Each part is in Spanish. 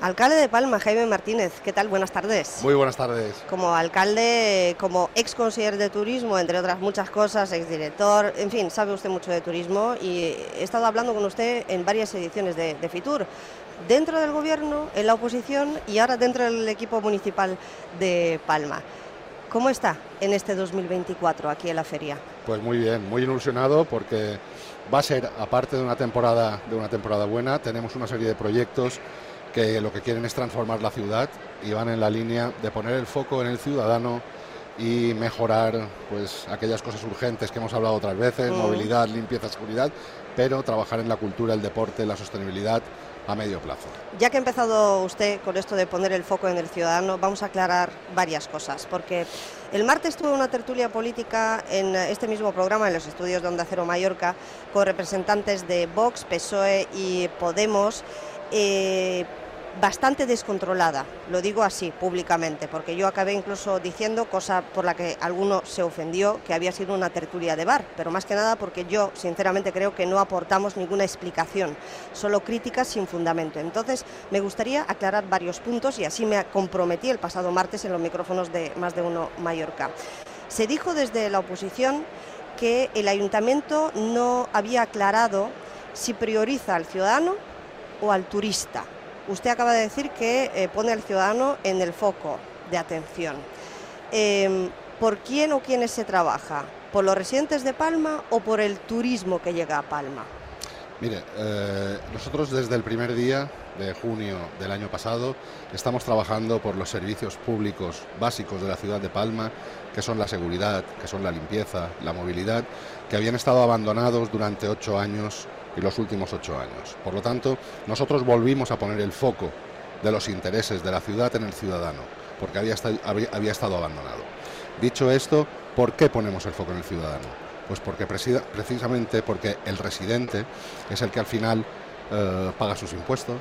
Alcalde de Palma, Jaime Martínez, ¿qué tal? Buenas tardes. Muy buenas tardes. Como alcalde, como ex consejero de turismo, entre otras muchas cosas, ex director, en fin, sabe usted mucho de turismo y he estado hablando con usted en varias ediciones de, de Fitur, dentro del gobierno, en la oposición y ahora dentro del equipo municipal de Palma. ¿Cómo está en este 2024 aquí en la feria? Pues muy bien, muy ilusionado porque va a ser, aparte de una temporada, de una temporada buena, tenemos una serie de proyectos que lo que quieren es transformar la ciudad y van en la línea de poner el foco en el ciudadano y mejorar pues aquellas cosas urgentes que hemos hablado otras veces, mm. movilidad, limpieza, seguridad, pero trabajar en la cultura, el deporte, la sostenibilidad a medio plazo. Ya que ha empezado usted con esto de poner el foco en el ciudadano, vamos a aclarar varias cosas, porque el martes tuve una tertulia política en este mismo programa, en los estudios de Onda Cero Mallorca, con representantes de Vox, PSOE y Podemos. Eh, bastante descontrolada, lo digo así públicamente, porque yo acabé incluso diciendo, cosa por la que alguno se ofendió, que había sido una tertulia de bar, pero más que nada porque yo sinceramente creo que no aportamos ninguna explicación, solo críticas sin fundamento. Entonces, me gustaría aclarar varios puntos y así me comprometí el pasado martes en los micrófonos de Más de Uno Mallorca. Se dijo desde la oposición que el ayuntamiento no había aclarado si prioriza al ciudadano o al turista Usted acaba de decir que eh, pone al ciudadano en el foco de atención. Em, ¿Por quién o quiénes se trabaja? ¿Por los residentes de Palma o por el turismo que llega a Palma? Mire, eh, nosotros desde el primer día de junio del año pasado estamos trabajando por los servicios públicos básicos de la ciudad de Palma, que son la seguridad, que son la limpieza, la movilidad, que habían estado abandonados durante ocho años y los últimos ocho años. Por lo tanto, nosotros volvimos a poner el foco de los intereses de la ciudad en el ciudadano, porque había, había, estado abandonado. Dicho esto, ¿por qué ponemos el foco en el ciudadano? Pues porque precisamente porque el residente es el que al final eh, paga sus impuestos,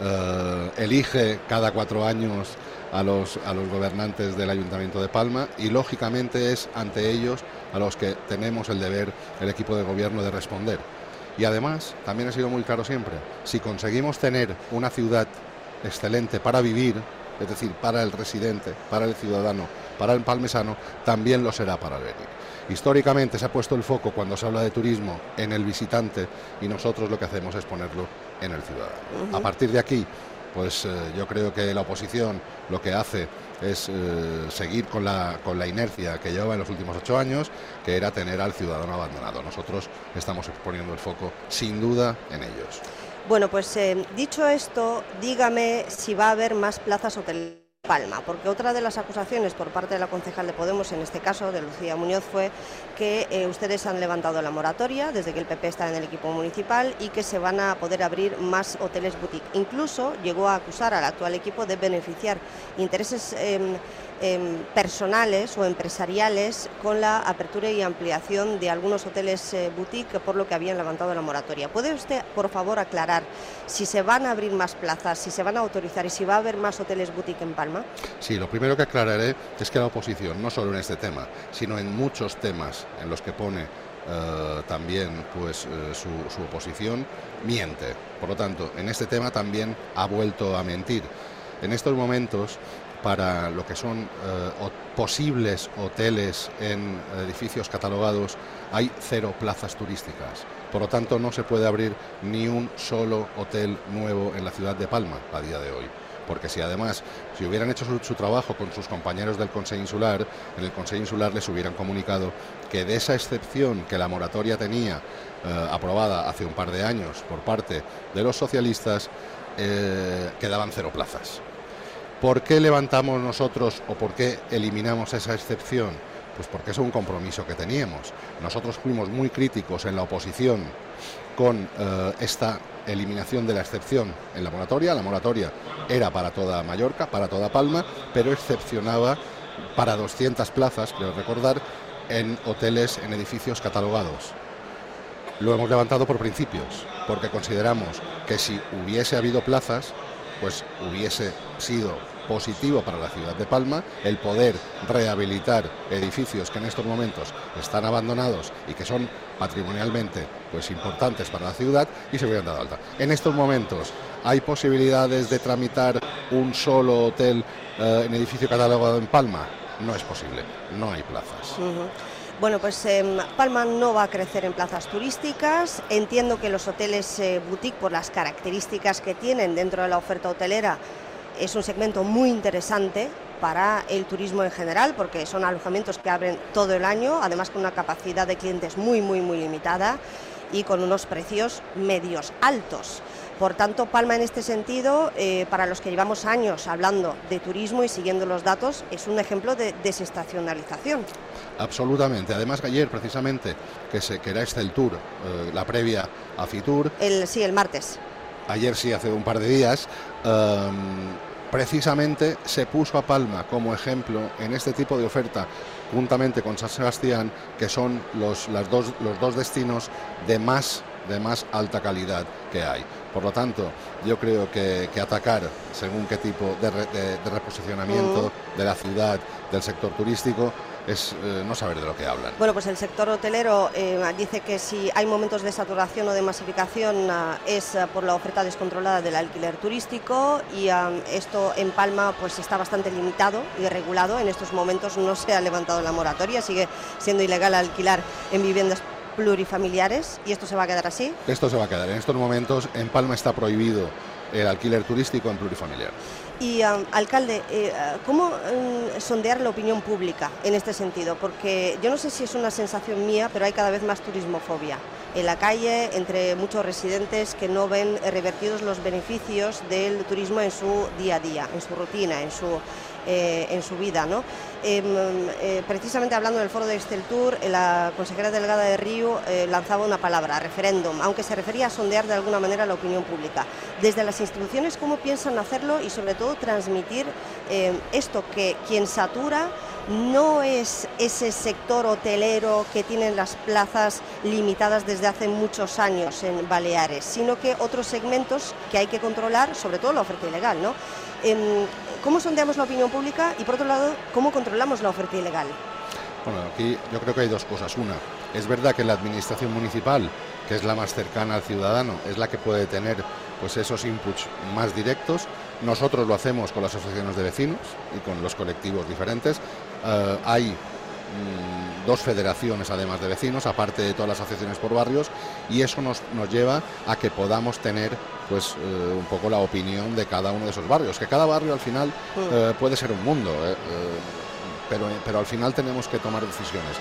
eh, elige cada cuatro años a los, a los gobernantes del Ayuntamiento de Palma y lógicamente es ante ellos a los que tenemos el deber, el equipo de gobierno, de responder. Y además, también ha sido muy claro siempre, si conseguimos tener una ciudad excelente para vivir, es decir, para el residente, para el ciudadano, para el palmesano, también lo será para el venir. Históricamente se ha puesto el foco cuando se habla de turismo en el visitante y nosotros lo que hacemos es ponerlo en el ciudadano. A partir de aquí, pues eh, yo creo que la oposición lo que hace es eh, seguir con la, con la inercia que llevaba en los últimos ocho años, que era tener al ciudadano abandonado. Nosotros estamos poniendo el foco sin duda en ellos. Bueno, pues eh, dicho esto, dígame si va a haber más plazas hoteleras Palma, porque otra de las acusaciones por parte de la concejal de Podemos, en este caso de Lucía Muñoz, fue que eh, ustedes han levantado la moratoria desde que el PP está en el equipo municipal y que se van a poder abrir más hoteles boutique. Incluso llegó a acusar al actual equipo de beneficiar intereses em, Em, personales o empresariales con la apertura y ampliación de algunos hoteles eh, boutique por lo que habían levantado la moratoria. ¿Puede usted, por favor, aclarar si se van a abrir más plazas, si se van a autorizar y si va a haber más hoteles boutique en Palma? Sí, lo primero que aclararé es que la oposición, no solo en este tema, sino en muchos temas en los que pone eh, también pues eh, su, oposición miente. Por lo tanto, en este tema también ha vuelto a mentir. En estos momentos para lo que son eh, posibles hoteles en edificios catalogados, hay cero plazas turísticas. Por lo tanto, no se puede abrir ni un solo hotel nuevo en la ciudad de Palma a día de hoy. Porque si además, si hubieran hecho su, trabajo con sus compañeros del Consejo Insular, en el Consejo Insular les hubieran comunicado que de esa excepción que la moratoria tenía eh, aprobada hace un par de años por parte de los socialistas, eh, quedaban cero plazas. ¿Por qué levantamos nosotros o por qué eliminamos esa excepción? Pues porque es un compromiso que teníamos. Nosotros fuimos muy críticos en la oposición con eh, esta eliminación de la excepción en la moratoria. La moratoria era para toda Mallorca, para toda Palma, pero excepcionaba para 200 plazas, creo recordar, en hoteles, en edificios catalogados. Lo hemos levantado por principios, porque consideramos que si hubiese habido plazas, pues hubiese sido positivo para la ciudad de Palma el poder rehabilitar edificios que en estos momentos están abandonados y que son patrimonialmente pues importantes para la ciudad y se hubieran dado alta. En estos momentos hay posibilidades de tramitar un solo hotel eh, en edificio catalogado en Palma. No es posible, no hay plazas. Bueno, pues em, Palma no va a crecer en plazas turísticas. Entiendo que los hoteles eh, boutique, por las características que tienen dentro de la oferta hotelera, es un segmento muy interesante para el turismo en general, porque son alojamientos que abren todo el año, además con una capacidad de clientes muy, muy, muy limitada y con unos precios medios altos. Por tanto, Palma en este sentido, eh, para los que llevamos años hablando de turismo y siguiendo los datos, es un ejemplo de desestacionalización. Absolutamente. Además, ayer precisamente, que, se, que era este el tour, eh, la previa a Fitur. El, sí, el martes. Ayer sí, hace un par de días. Em, precisamente se puso a Palma como ejemplo en este tipo de oferta, juntamente con San Sebastián, que son los, las dos, los dos destinos de más, de más alta calidad que hay. Por lo tanto, yo creo que, atacar según qué tipo de, reposicionamiento de la ciudad, del sector turístico, es eh, no saber de lo que hablan. Bueno, pues el sector hotelero eh, dice que si hay momentos de saturación o de masificación ah, es ah, por la oferta descontrolada del alquiler turístico y ah, esto en Palma pues está bastante limitado y regulado. En estos momentos no se ha levantado la moratoria, sigue siendo ilegal alquilar en viviendas plurifamiliares y esto se va a quedar así. Esto se va a quedar. En estos momentos en Palma está prohibido el alquiler turístico en plurifamiliar. Y, alcalde, eh, ¿cómo mm, sondear la opinión pública en este sentido? Porque yo no sé si es una sensación mía, pero hay cada vez más turismofobia en la calle, entre muchos residentes que no ven revertidos los beneficios del turismo en su día a día, en su rutina, en su, eh, en su vida. ¿no? Em, eh, precisamente hablando del foro de Esteltur, eh, la consejera delegada de Río lanzaba una palabra, referéndum, aunque se refería a sondear de alguna manera la opinión pública. Desde las instituciones, ¿cómo piensan hacerlo y sobre todo transmitir esto que quien satura no es ese sector hotelero que tiene las plazas limitadas desde hace muchos años en Baleares, sino que otros segmentos que hay que controlar, sobre todo la oferta ilegal, ¿no? ¿Cómo sondeamos la opinión pública y, por otro lado, cómo controlamos la oferta ilegal? Bueno, aquí yo creo que hay dos cosas. Una, es verdad que la administración municipal, que es la más cercana al ciudadano, es la que puede tener pues esos inputs más directos. Nosotros lo hacemos con las asociaciones de vecinos y con los colectivos diferentes. Eh, hay dos federaciones además de vecinos, aparte de todas las asociaciones por barrios, y eso nos, nos lleva a que podamos tener pues eh, un poco la opinión de cada uno de esos barrios, que cada barrio al final mm. eh, puede ser un mundo, eh, pero, pero al final tenemos que tomar decisiones.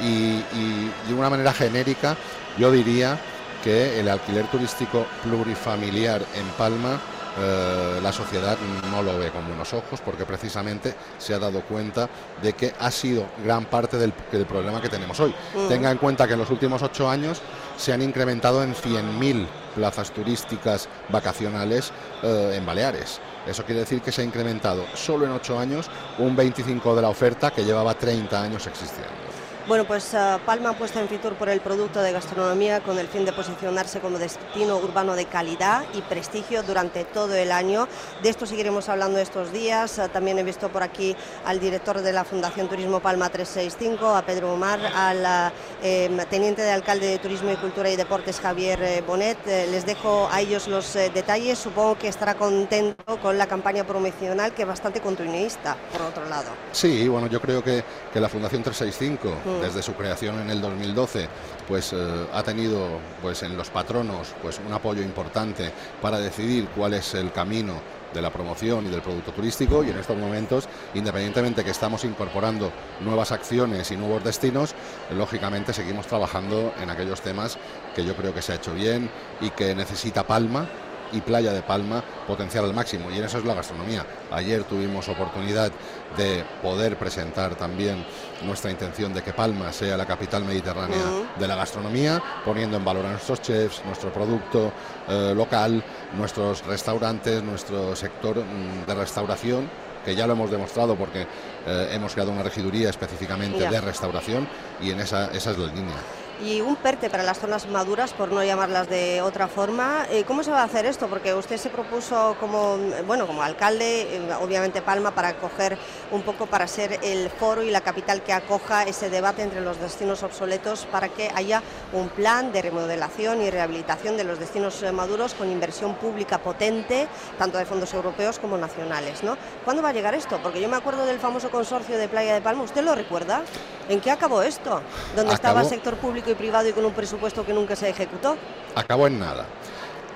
Y, y de una manera genérica yo diría que el alquiler turístico plurifamiliar en Palma eh, la sociedad no lo ve con buenos ojos porque precisamente se ha dado cuenta de que ha sido gran parte del, problema que tenemos hoy. Mm. Tenga en cuenta que en los últimos ocho años se han incrementado en 100.000 plazas turísticas vacacionales eh, en Baleares. Eso quiere decir que se ha incrementado solo en ocho años un 25 de la oferta que llevaba 30 años existiendo. Bueno, pues uh, Palma ha puesto en Fitur por el producto de gastronomía con el fin de posicionarse como destino urbano de calidad y prestigio durante todo el año. De esto seguiremos hablando estos días. Uh, también he visto por aquí al director de la Fundación Turismo Palma 365, a Pedro Omar, al uh, teniente de alcalde de Turismo y Cultura y Deportes, Javier eh, Bonet. Eh, les dejo a ellos los eh, detalles. Supongo que estará contento con la campaña promocional, que es bastante continuista, por otro lado. Sí, bueno, yo creo que, que la Fundación 365 desde su creación en el 2012, pues eh, ha tenido pues en los patronos pues un apoyo importante para decidir cuál es el camino de la promoción y del producto turístico. Y en estos momentos, independientemente que estamos incorporando nuevas acciones y nuevos destinos, lógicamente seguimos trabajando en aquellos temas que yo creo que se ha hecho bien y que necesita Palma y Playa de Palma potenciar al máximo. Y en eso es la gastronomía. Ayer tuvimos oportunidad de poder presentar también nuestra intención de que Palma sea la capital mediterránea de la gastronomía, poniendo en valor a nuestros chefs, nuestro producto eh, local, nuestros restaurantes, nuestro sector mm, de restauración que ya lo hemos demostrado porque eh, hemos creado una regiduría específicamente de restauración y en esa, esa es la línea. Y un PERTE para las zonas maduras, por no llamarlas de otra forma. Eh, ¿Cómo se va a hacer esto? Porque usted se propuso como, bueno, como alcalde, eh, obviamente Palma, para acoger un poco, para ser el foro y la capital que acoja ese debate entre los destinos obsoletos para que haya un plan de remodelación y rehabilitación de los destinos eh, maduros con inversión pública potente, tanto de fondos europeos como nacionales. ¿no? ¿Cuándo va a llegar esto? Porque yo me acuerdo del famoso consorcio de Playa de Palma, ¿usted lo recuerda? ¿En qué acabó esto? ¿Dónde estaba el sector público y privado y con un presupuesto que nunca se ejecutó? Acabó en nada.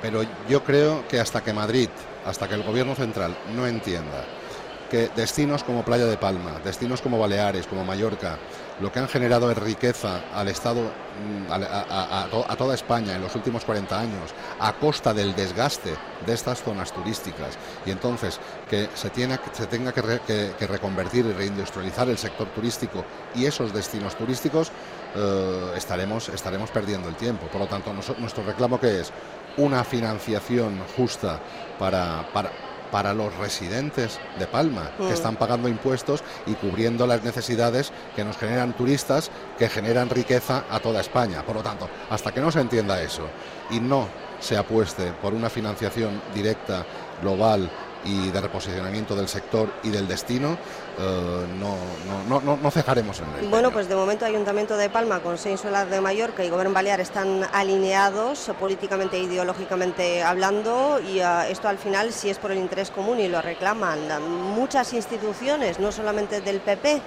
Pero yo creo que hasta que Madrid, hasta que el gobierno central no entienda que destinos como Playa de Palma, destinos como Baleares, como Mallorca, lo que han generado es riqueza al Estado, mm, a, toda España en los últimos 40 años, a costa del desgaste de estas zonas turísticas, y entonces que se, tenga que, reconvertir y reindustrializar el sector turístico y esos destinos turísticos, eh, estaremos, estaremos perdiendo el tiempo. Por lo tanto, nuestro reclamo que es una financiación justa para para los residentes de Palma, que mm. están pagando impuestos y cubriendo las necesidades que nos generan turistas, que generan riqueza a toda España. Por lo tanto, hasta que no se entienda eso y no se apueste por una financiación directa, global, y de reposicionamiento del sector y del destino, eh, no, no, no, cejaremos en él. Bueno, pues de momento Ayuntamiento de Palma, Consejo Insular de Mallorca y Gobierno Balear están alineados políticamente e ideológicamente hablando y eh, esto al final si es por el interés común y lo reclaman muchas instituciones, no solamente del PP,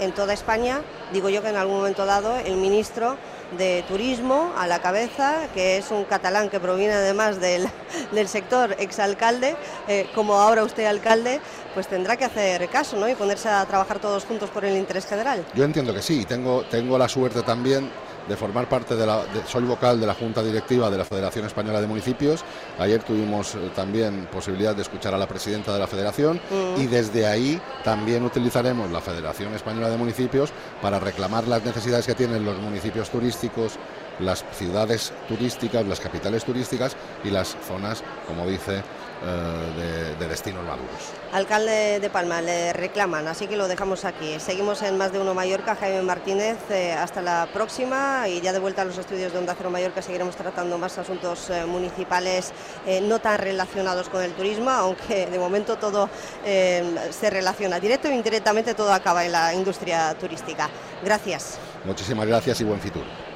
en toda España, digo yo que en algún momento dado el ministro de turismo a la cabeza, que es un catalán que proviene además del, del sector exalcalde, eh, como ahora usted alcalde, pues tendrá que hacer caso ¿no? y ponerse a trabajar todos juntos por el interés general. Yo entiendo que sí, tengo, tengo la suerte también de formar parte de la. soy vocal de la Junta Directiva de la Federación Española de Municipios. Ayer tuvimos eh, también posibilidad de escuchar a la presidenta de la Federación mm. y desde ahí también utilizaremos la Federación Española de Municipios para reclamar las necesidades que tienen los municipios turísticos, las ciudades turísticas, las capitales turísticas y las zonas, como dice eh, de, destinos maduros. Alcalde de Palma, le reclaman, así que lo dejamos aquí. Seguimos en Más de Uno Mallorca, Jaime Martínez, eh, hasta la próxima y ya de vuelta a los estudios de Onda Cero Mallorca seguiremos tratando más asuntos eh, municipales no tan relacionados con el turismo, aunque de momento todo se relaciona, directo e indirectamente todo acaba en la industria turística. Gracias. Muchísimas gracias y buen futuro.